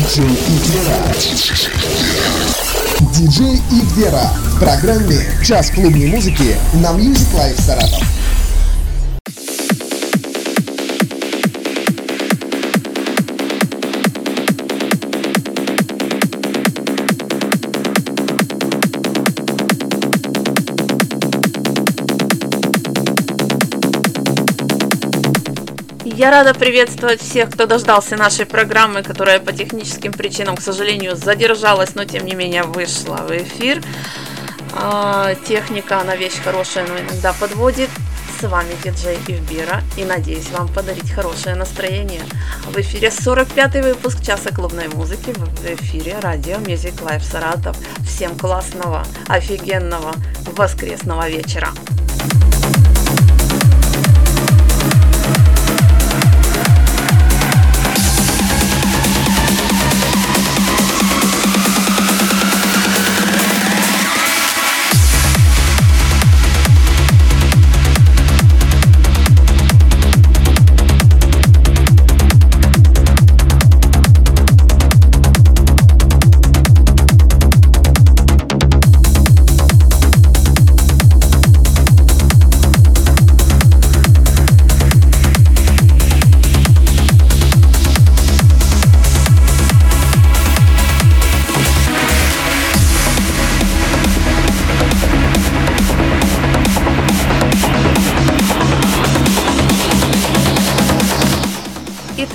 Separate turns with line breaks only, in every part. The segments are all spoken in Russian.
Диджей Игвера. Диджей Игвера. В программе «Час клубной музыки» на Music Life Саратов.
Я рада приветствовать всех, кто дождался нашей программы, которая по техническим причинам, к сожалению, задержалась, но тем не менее вышла в эфир. А, техника, она вещь хорошая, но иногда подводит. С вами диджей Ивбира и надеюсь вам подарить хорошее настроение. В эфире 45-й выпуск часа клубной музыки в эфире радио Music Live Саратов. Всем классного, офигенного воскресного вечера.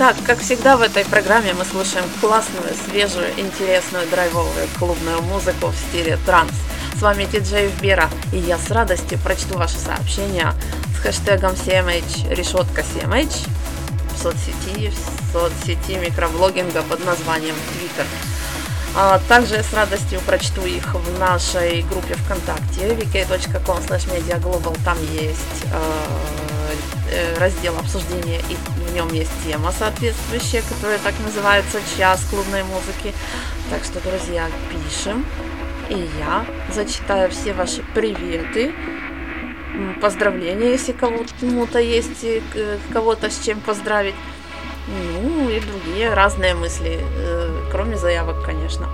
Итак, как всегда в этой программе мы слушаем классную, свежую, интересную, драйвовую клубную музыку в стиле транс. С вами диджей Вбера, и я с радостью прочту ваши сообщения с хэштегом CMH, решетка CMH в соцсети, в соцсети микроблогинга под названием Twitter. А также с радостью прочту их в нашей группе ВКонтакте vk.com slash Там есть э, э, раздел обсуждения и нем есть тема соответствующая, которая так называется «Час клубной музыки». Так что, друзья, пишем, и я зачитаю все ваши приветы, поздравления, если кому-то есть э, кого-то с чем поздравить. Ну и другие разные мысли, э, кроме заявок, конечно.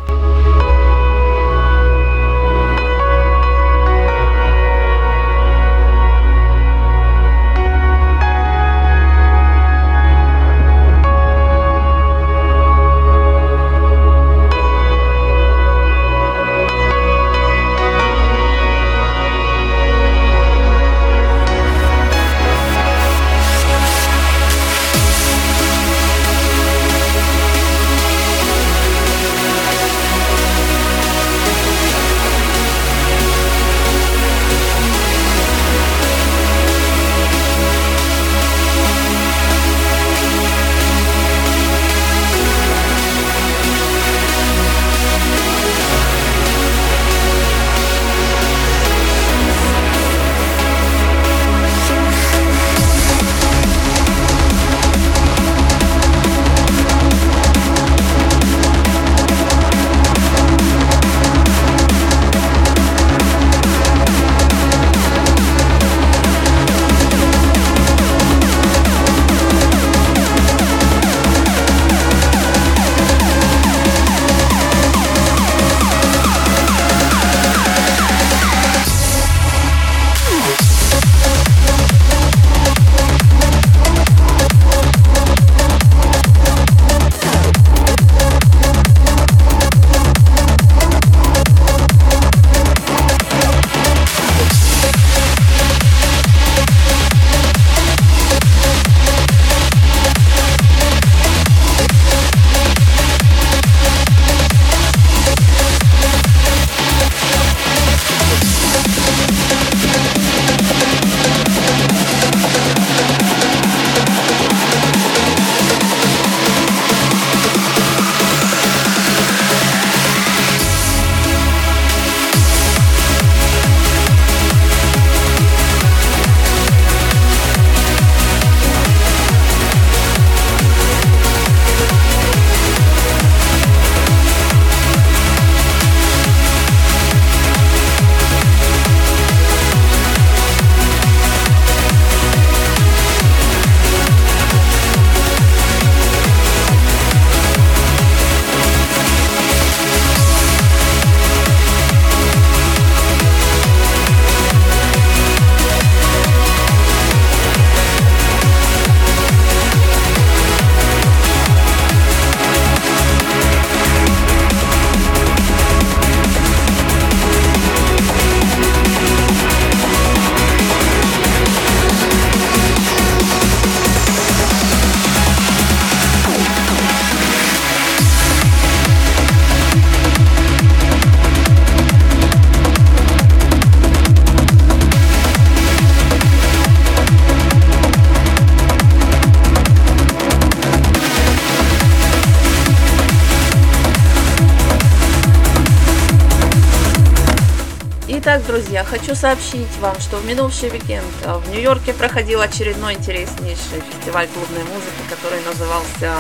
Хочу сообщить вам, что в минувший уикенд э, в Нью-Йорке проходил очередной интереснейший фестиваль клубной музыки, который назывался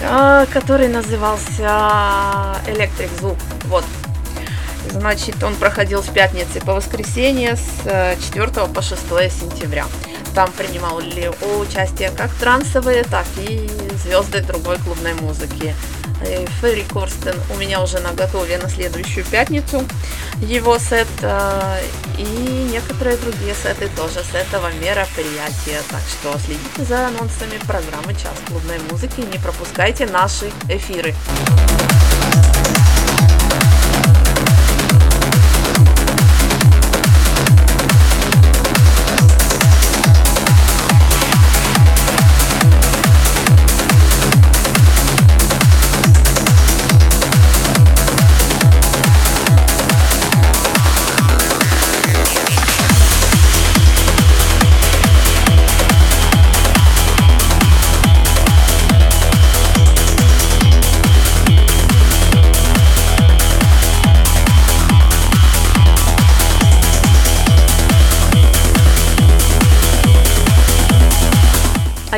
э, который назывался Electric Zoo. Вот. Значит, он проходил с пятницы по воскресенье с 4 э, по 6 сентября. Там принимали участие как трансовые, так и звезды другой клубной музыки. Э, Ферри Корстен у меня уже на готове на следующую пятницу его сет э, и некоторые другие сеты тоже с этого мероприятия. Так что следите за анонсами программы «Час клубной музыки» и не пропускайте наши эфиры.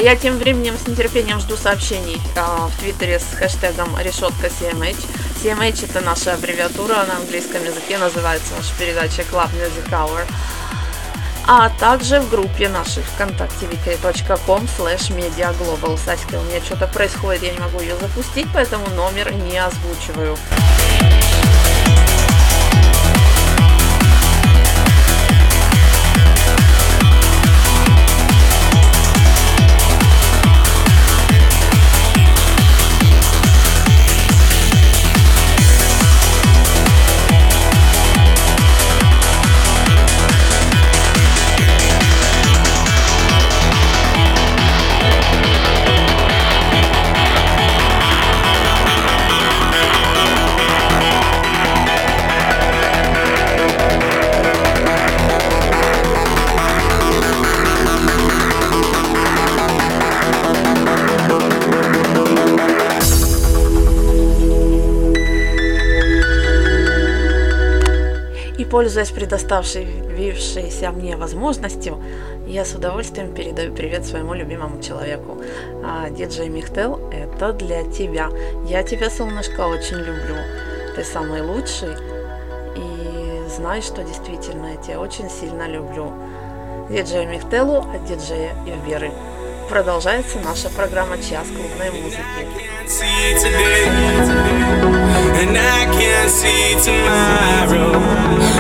Я тем временем с нетерпением жду сообщений а, в Твиттере с хэштегом решетка CMH. CMH это наша аббревиатура на английском языке, называется наша передача Club Music Hour. А также в группе нашей ВКонтакте vk.com slash mediaglobal. Саська, у меня что-то происходит, я не могу ее запустить, поэтому номер не озвучиваю. Пользуясь предоставшейся мне возможностью, я с удовольствием передаю привет своему любимому человеку. А, диджей Михтел, это для тебя. Я тебя, солнышко, очень люблю. Ты самый лучший. И знай, что действительно я тебя очень сильно люблю. Диджей Михтелу от диджея Ивберы. Продолжается наша программа «Час клубной музыки». and I can't see tomorrow.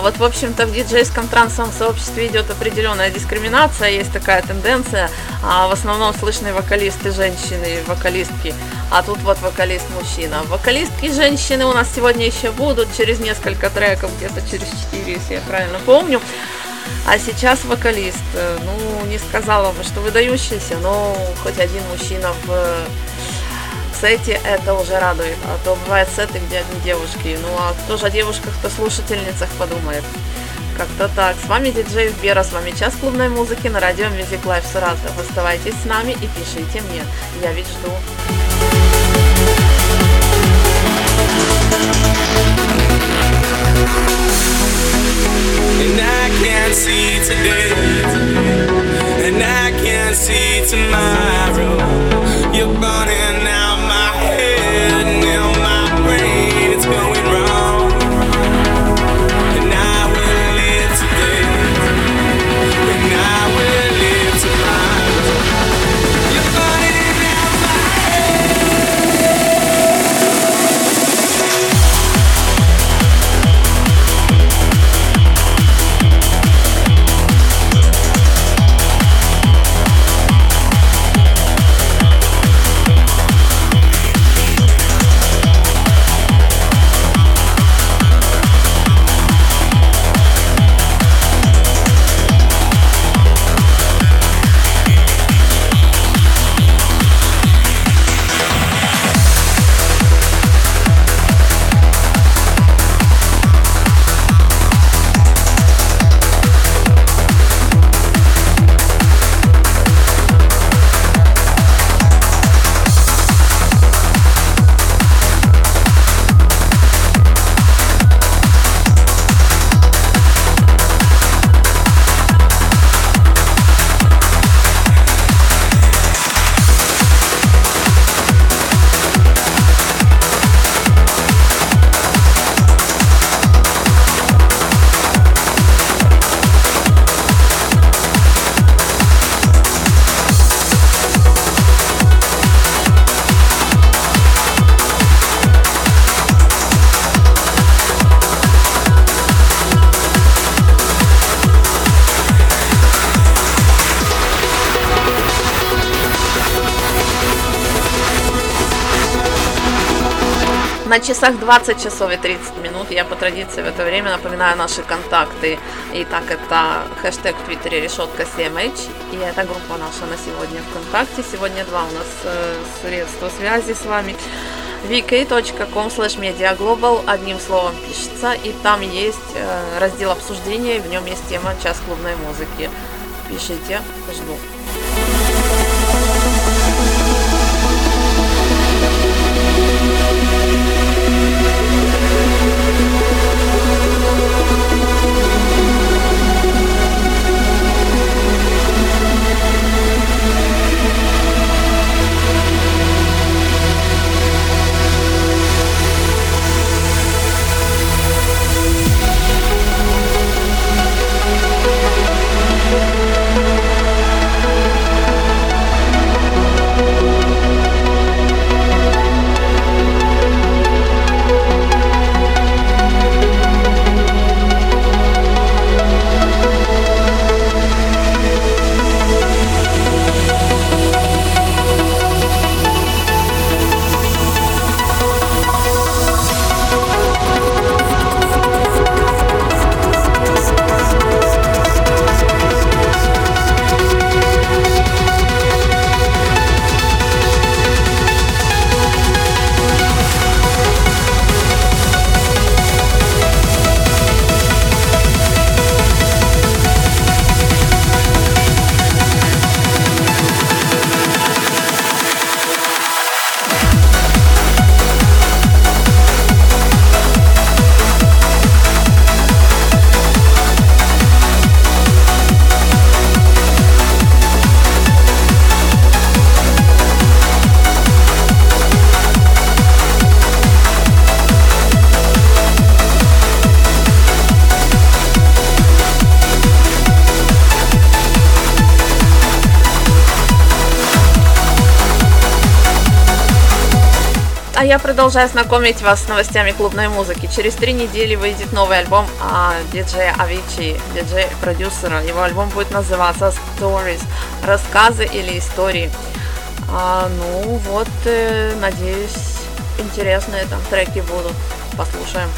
Вот, в общем-то, в диджейском трансовом сообществе идет определенная дискриминация, есть такая тенденция. А в основном слышны вокалисты женщины, вокалистки, а тут вот вокалист мужчина. Вокалистки женщины у нас сегодня еще будут через несколько треков, где-то через 4, если я правильно помню. А сейчас вокалист, э, ну, не сказала бы, что выдающийся, но хоть один мужчина в сете это уже радует. А то бывают сеты, где одни девушки. Ну а кто же о девушках, кто слушательницах подумает. Как-то так. С вами диджей Бера, с вами час клубной музыки на радио Music Life Саратов. Оставайтесь с нами и пишите мне. Я ведь жду.
You're burning out
На часах 20 часов и 30 минут. Я по традиции в это время напоминаю наши контакты. Итак, это хэштег в Твиттере решетка CMH. И это группа наша на сегодня ВКонтакте. Сегодня два у нас э, средства связи с вами. vk.com slash mediaglobal одним словом пишется. И там есть э, раздел обсуждения, и в нем есть тема «Час клубной музыки». Пишите, жду. Я продолжаю знакомить вас с новостями клубной музыки. Через три недели выйдет новый альбом диджея Авичи, диджея-продюсера. Его альбом будет называться Stories, рассказы или истории. А, ну вот, э, надеюсь, интересные там треки будут. Послушаем.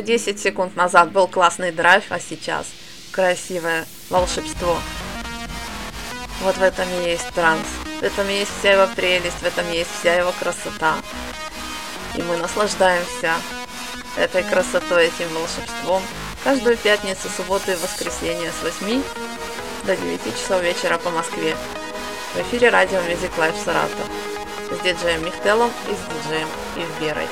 Еще 10 секунд назад был классный драйв, а сейчас красивое волшебство. Вот в этом и есть транс. В этом и есть вся его прелесть, в этом есть вся его красота. И мы наслаждаемся этой красотой, этим волшебством каждую пятницу, субботу и воскресенье с 8 до 9 часов вечера по Москве. В эфире радио Music Life Саратов с диджеем Михтелом и с диджеем Ивберой.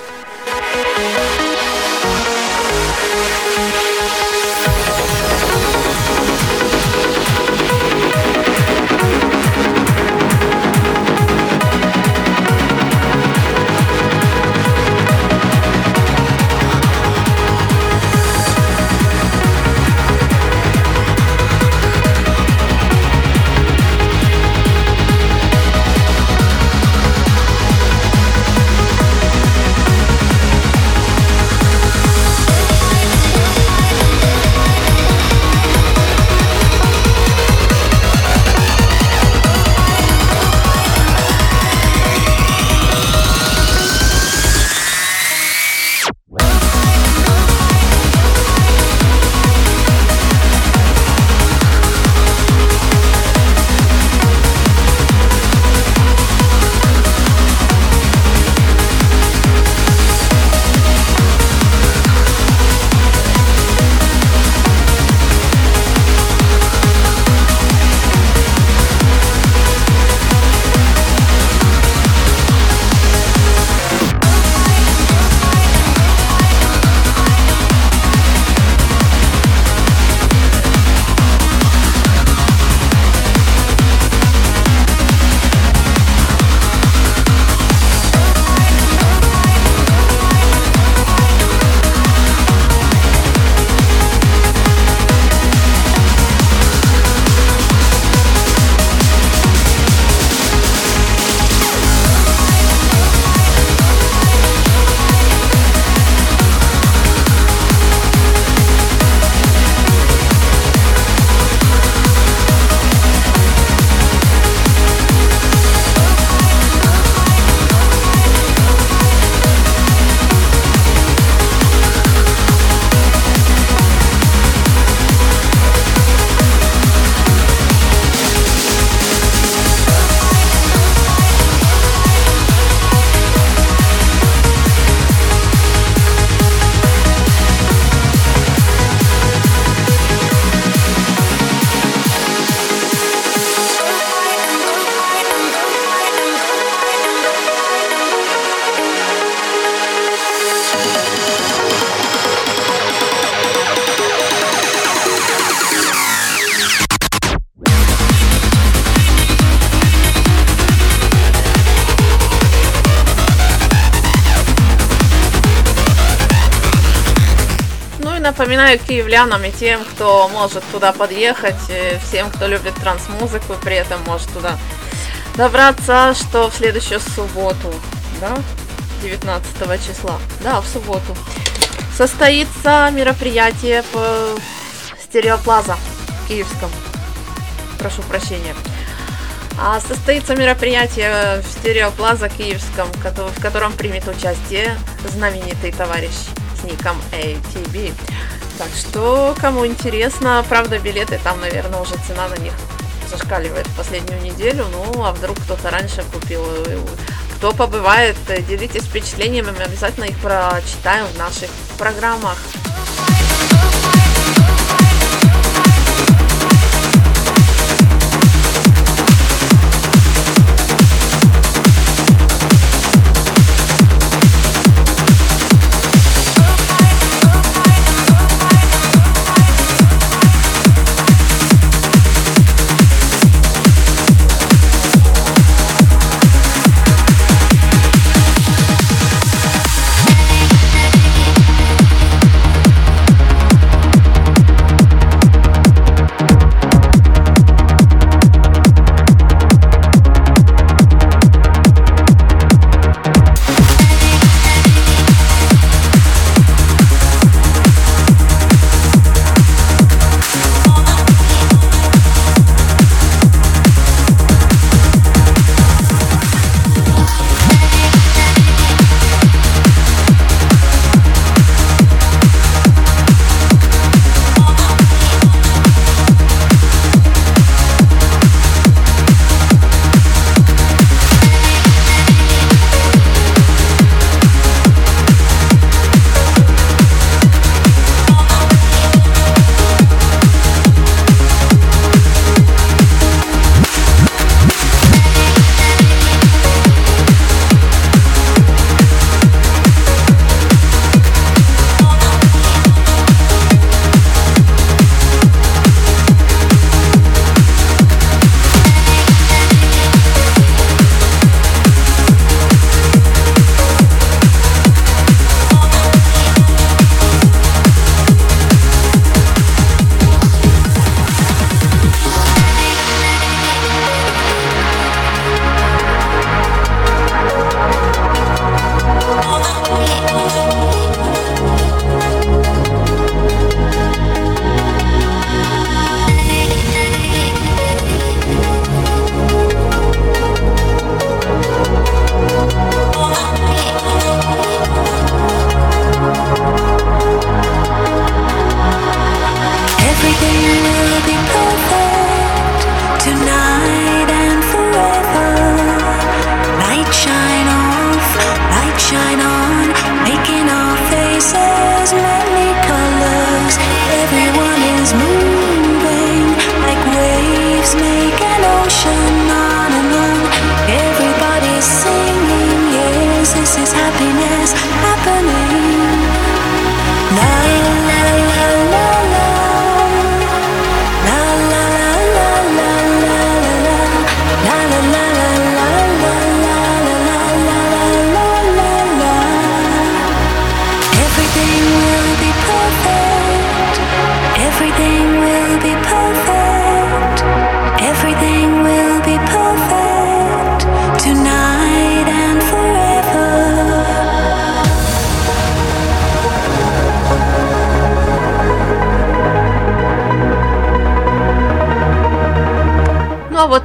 Напоминаю киевлянам и тем, кто может туда подъехать, всем, кто любит транс-музыку, при этом может туда добраться, что в следующую субботу, да, 19 числа, да, в субботу, состоится мероприятие по Стереоплаза в Киевском. Прошу прощения. А состоится мероприятие в Стереоплаза Киевском, в котором примет участие знаменитый товарищ с ником ATB. Так что, кому интересно, правда, билеты там, наверное, уже цена на них зашкаливает в последнюю неделю. Ну, а вдруг кто-то раньше купил. Кто побывает, делитесь впечатлениями, мы обязательно их прочитаем в наших программах.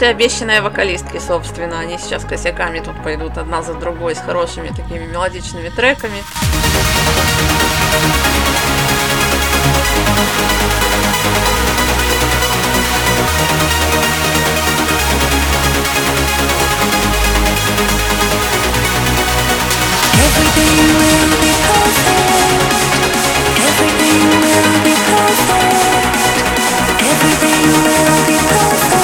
Вот и обещанные вокалистки, собственно. Они сейчас косяками тут пойдут одна за другой с хорошими такими мелодичными треками. Everything will be perfect. Everything will be perfect.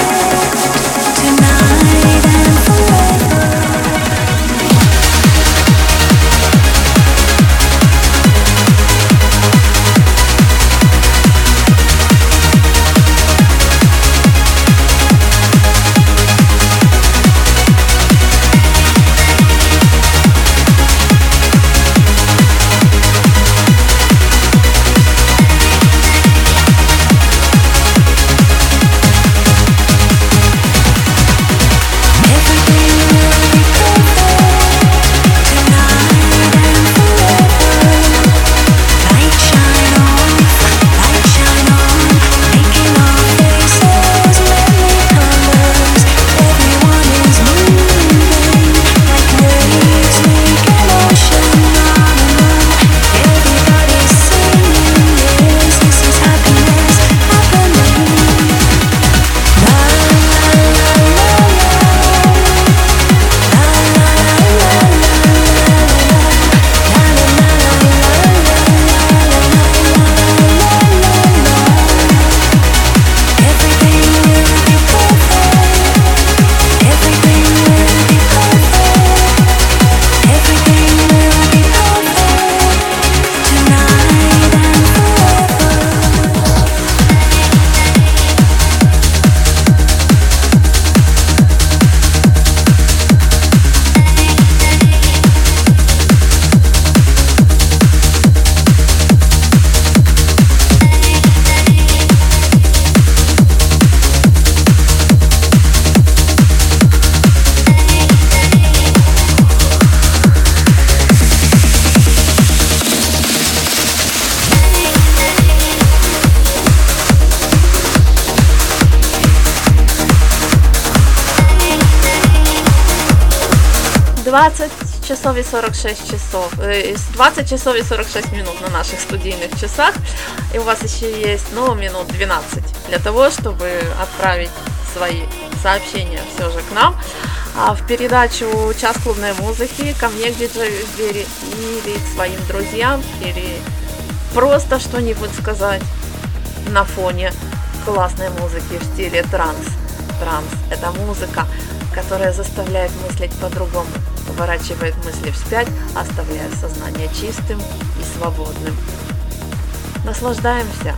И 46 часов, 20 э, часов и 46 минут на наших студийных часах, и у вас еще есть, ну, минут 12 для того, чтобы отправить свои сообщения все же к нам. А в передачу «Час клубной музыки» ко мне к диджею Сбери или к своим друзьям, или просто что-нибудь сказать на фоне классной музыки в стиле транс. Транс – это музыка, которая заставляет мыслить по-другому, поворачивает мысли вспять, оставляя сознание чистым и свободным. Наслаждаемся!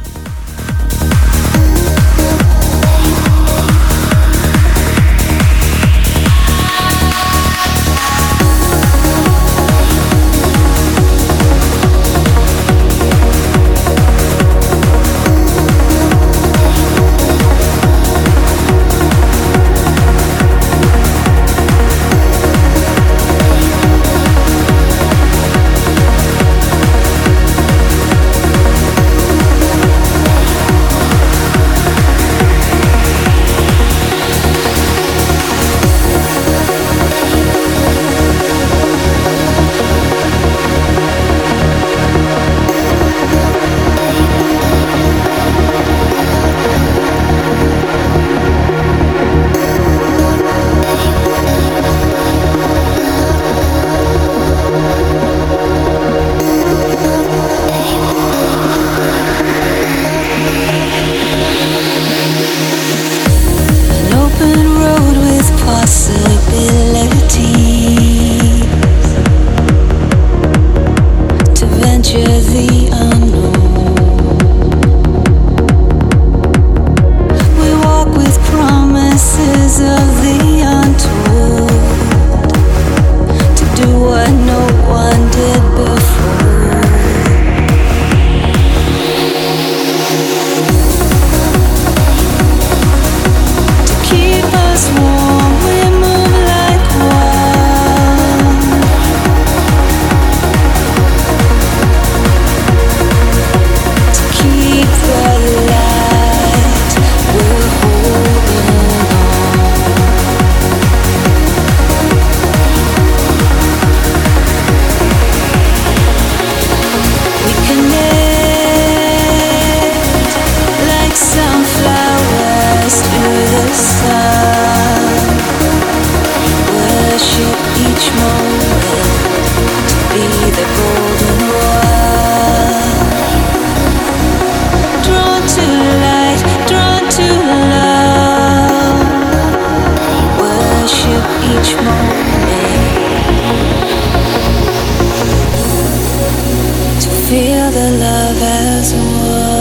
feel the love as one.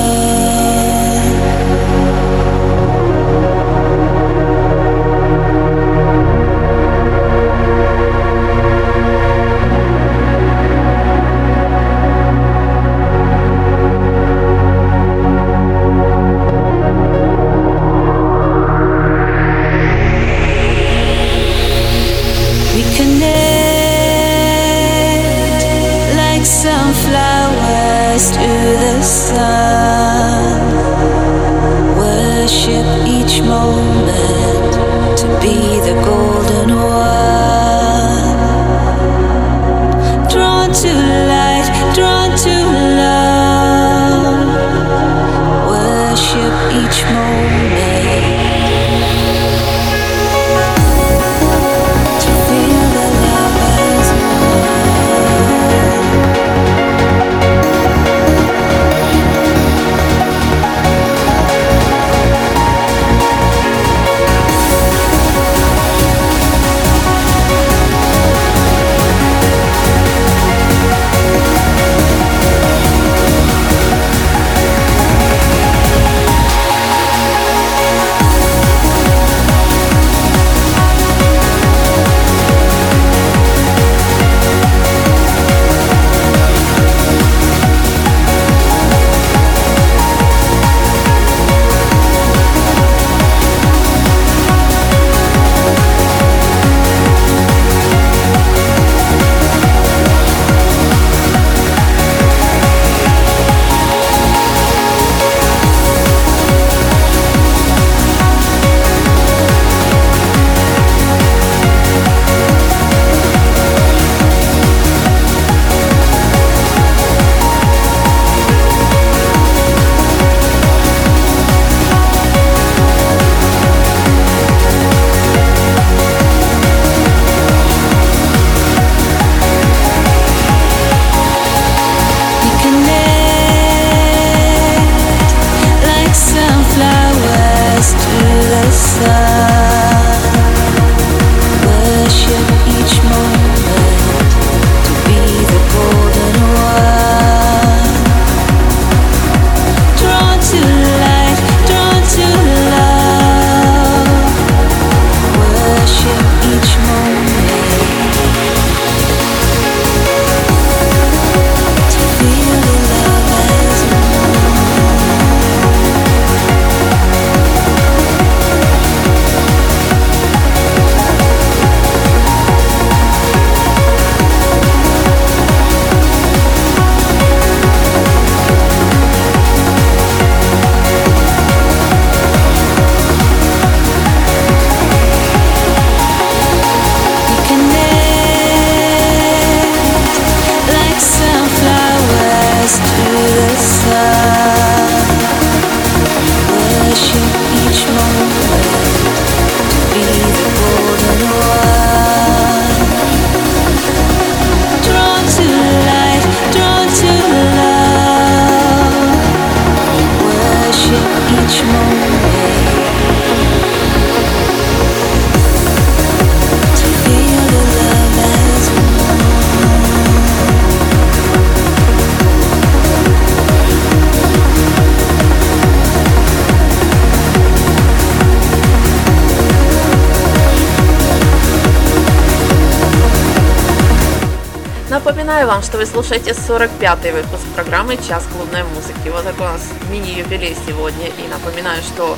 Слушаете 45-й выпуск программы «Час клубной музыки». Вот такой у нас мини-юбилей сегодня. И напоминаю, что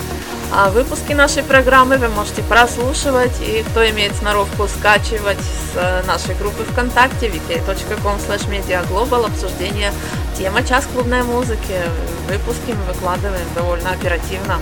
а, выпуски нашей программы вы можете прослушивать и кто имеет сноровку скачивать с э, нашей группы ВКонтакте vk.com slash mediaglobal обсуждение тема «Час клубной музыки». Выпуски мы выкладываем довольно оперативно.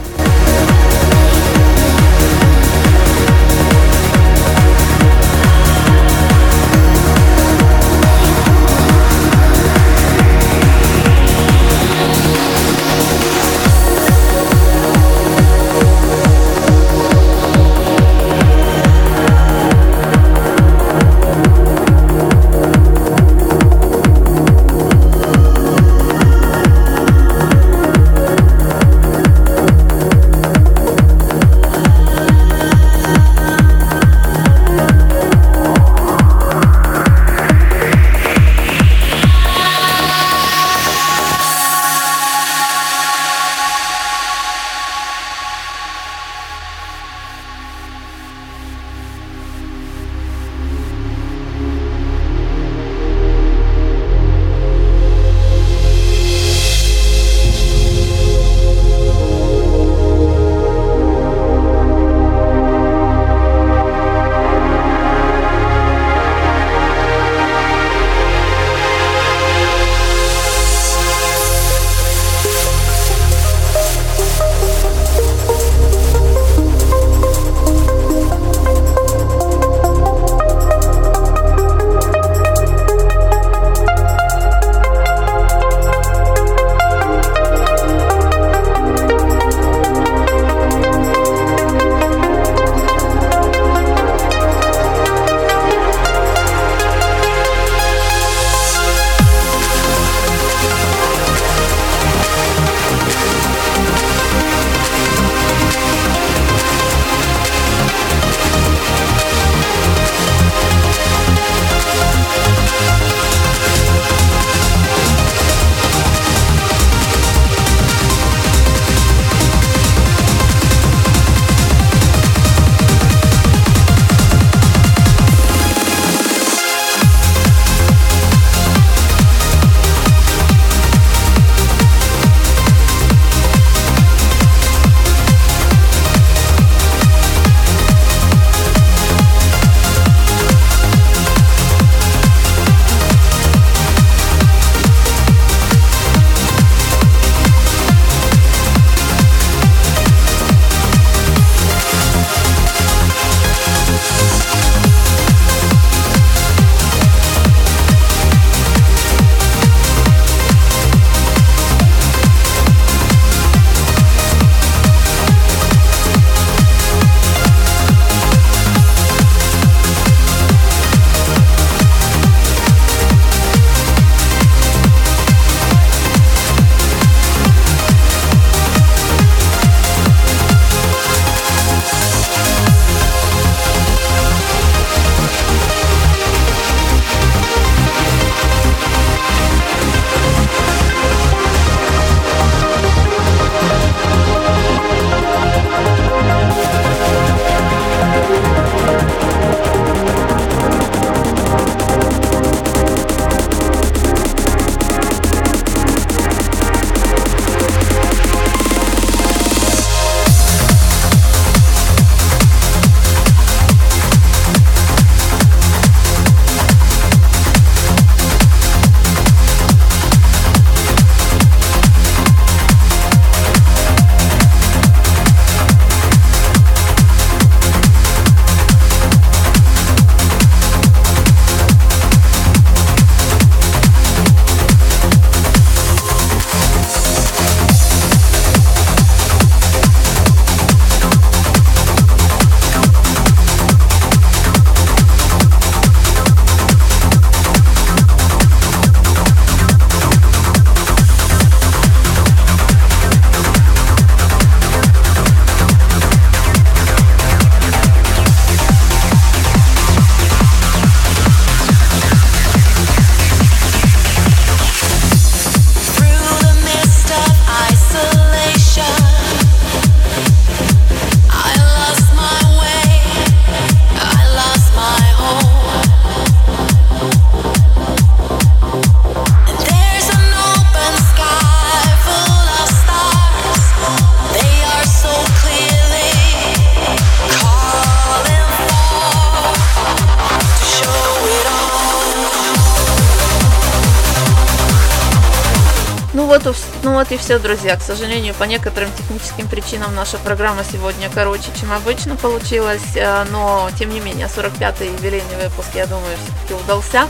И все, друзья. К сожалению, по некоторым техническим причинам наша программа сегодня короче, чем обычно получилась, э, но тем не менее 45-й юбилейный выпуск, я думаю, все-таки удался.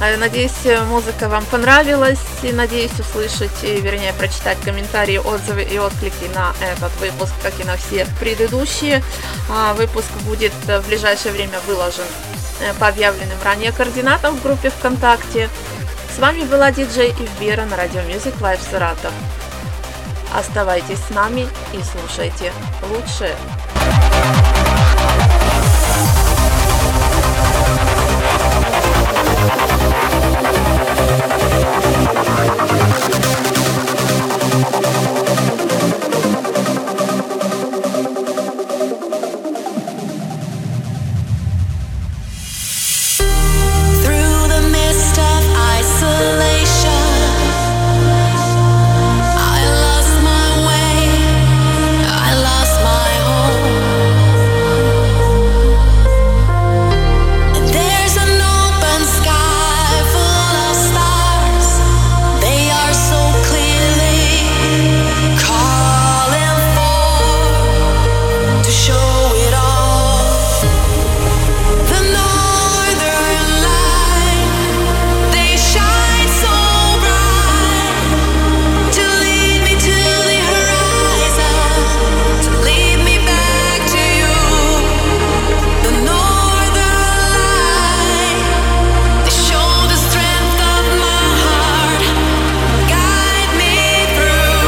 Э, надеюсь, музыка вам понравилась и надеюсь услышать, вернее, прочитать комментарии, отзывы и отклики на этот выпуск, как и на все предыдущие. А, выпуск будет в ближайшее время выложен э, по объявленным ранее координатам в группе ВКонтакте. С вами была диджей Ивбира на радио Music Live Саратов. Оставайтесь с нами и слушайте лучшее.